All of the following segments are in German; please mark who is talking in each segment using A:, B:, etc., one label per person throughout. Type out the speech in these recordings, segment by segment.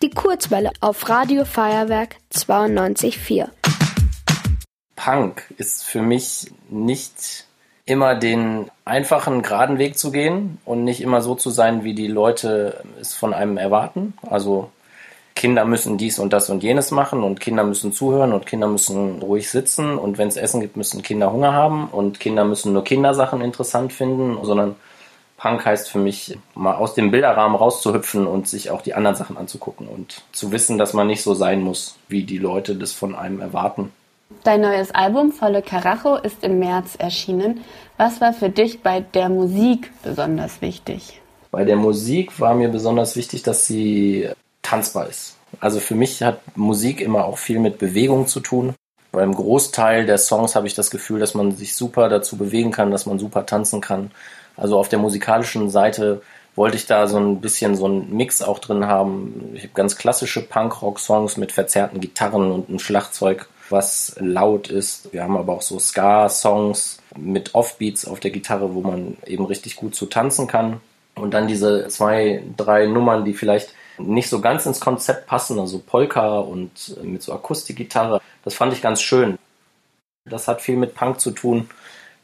A: Die Kurzwelle auf Radio Feuerwerk 92.4.
B: Punk ist für mich nicht immer den einfachen, geraden Weg zu gehen und nicht immer so zu sein, wie die Leute es von einem erwarten. Also Kinder müssen dies und das und jenes machen und Kinder müssen zuhören und Kinder müssen ruhig sitzen und wenn es Essen gibt, müssen Kinder Hunger haben und Kinder müssen nur Kindersachen interessant finden, sondern Punk heißt für mich, mal aus dem Bilderrahmen rauszuhüpfen und sich auch die anderen Sachen anzugucken und zu wissen, dass man nicht so sein muss, wie die Leute das von einem erwarten.
C: Dein neues Album Volle Karacho ist im März erschienen. Was war für dich bei der Musik besonders wichtig?
B: Bei der Musik war mir besonders wichtig, dass sie tanzbar ist. Also für mich hat Musik immer auch viel mit Bewegung zu tun. Beim Großteil der Songs habe ich das Gefühl, dass man sich super dazu bewegen kann, dass man super tanzen kann. Also auf der musikalischen Seite wollte ich da so ein bisschen so einen Mix auch drin haben. Ich habe ganz klassische Punk-Rock-Songs mit verzerrten Gitarren und einem Schlagzeug, was laut ist. Wir haben aber auch so Ska-Songs mit Offbeats auf der Gitarre, wo man eben richtig gut zu tanzen kann. Und dann diese zwei, drei Nummern, die vielleicht nicht so ganz ins Konzept passen, also Polka und äh, mit so Akustikgitarre. Das fand ich ganz schön. Das hat viel mit Punk zu tun,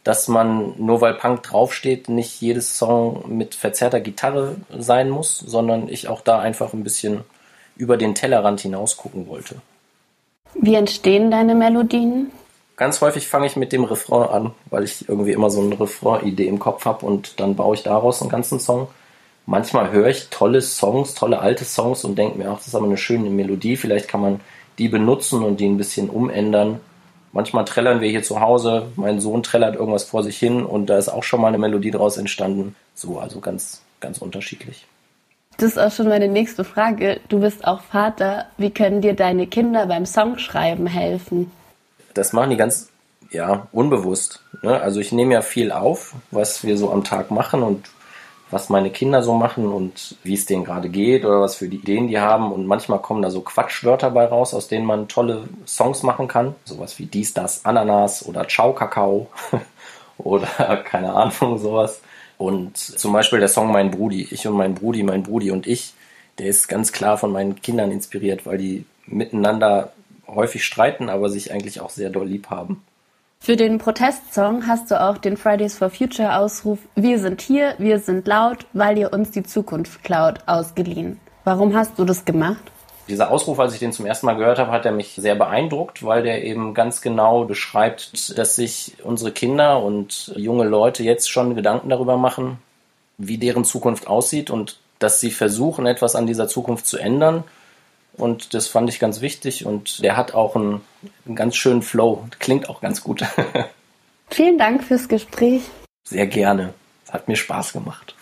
B: dass man nur weil Punk draufsteht, nicht jedes Song mit verzerrter Gitarre sein muss, sondern ich auch da einfach ein bisschen über den Tellerrand hinaus gucken wollte.
C: Wie entstehen deine Melodien?
B: Ganz häufig fange ich mit dem Refrain an, weil ich irgendwie immer so eine Refrain-Idee im Kopf habe und dann baue ich daraus einen ganzen Song manchmal höre ich tolle Songs, tolle alte Songs und denke mir, ach, das ist aber eine schöne Melodie, vielleicht kann man die benutzen und die ein bisschen umändern. Manchmal trällern wir hier zu Hause, mein Sohn trällert irgendwas vor sich hin und da ist auch schon mal eine Melodie draus entstanden. So, also ganz, ganz unterschiedlich.
C: Das ist auch schon meine nächste Frage. Du bist auch Vater. Wie können dir deine Kinder beim Songschreiben helfen?
B: Das machen die ganz ja, unbewusst. Ne? Also ich nehme ja viel auf, was wir so am Tag machen und was meine Kinder so machen und wie es denen gerade geht oder was für die Ideen die haben. Und manchmal kommen da so Quatschwörter bei raus, aus denen man tolle Songs machen kann. Sowas wie dies, das, Ananas oder Ciao Kakao oder keine Ahnung, sowas. Und zum Beispiel der Song Mein Brudi, ich und mein Brudi, mein Brudi und ich, der ist ganz klar von meinen Kindern inspiriert, weil die miteinander häufig streiten, aber sich eigentlich auch sehr doll lieb haben.
C: Für den Protestsong hast du auch den Fridays for Future Ausruf Wir sind hier, wir sind laut, weil ihr uns die Zukunft klaut ausgeliehen. Warum hast du das gemacht?
B: Dieser Ausruf, als ich den zum ersten Mal gehört habe, hat er mich sehr beeindruckt, weil der eben ganz genau beschreibt, dass sich unsere Kinder und junge Leute jetzt schon Gedanken darüber machen, wie deren Zukunft aussieht und dass sie versuchen, etwas an dieser Zukunft zu ändern und das fand ich ganz wichtig und der hat auch einen, einen ganz schönen Flow. Klingt auch ganz gut.
C: Vielen Dank fürs Gespräch.
B: Sehr gerne. Hat mir Spaß gemacht.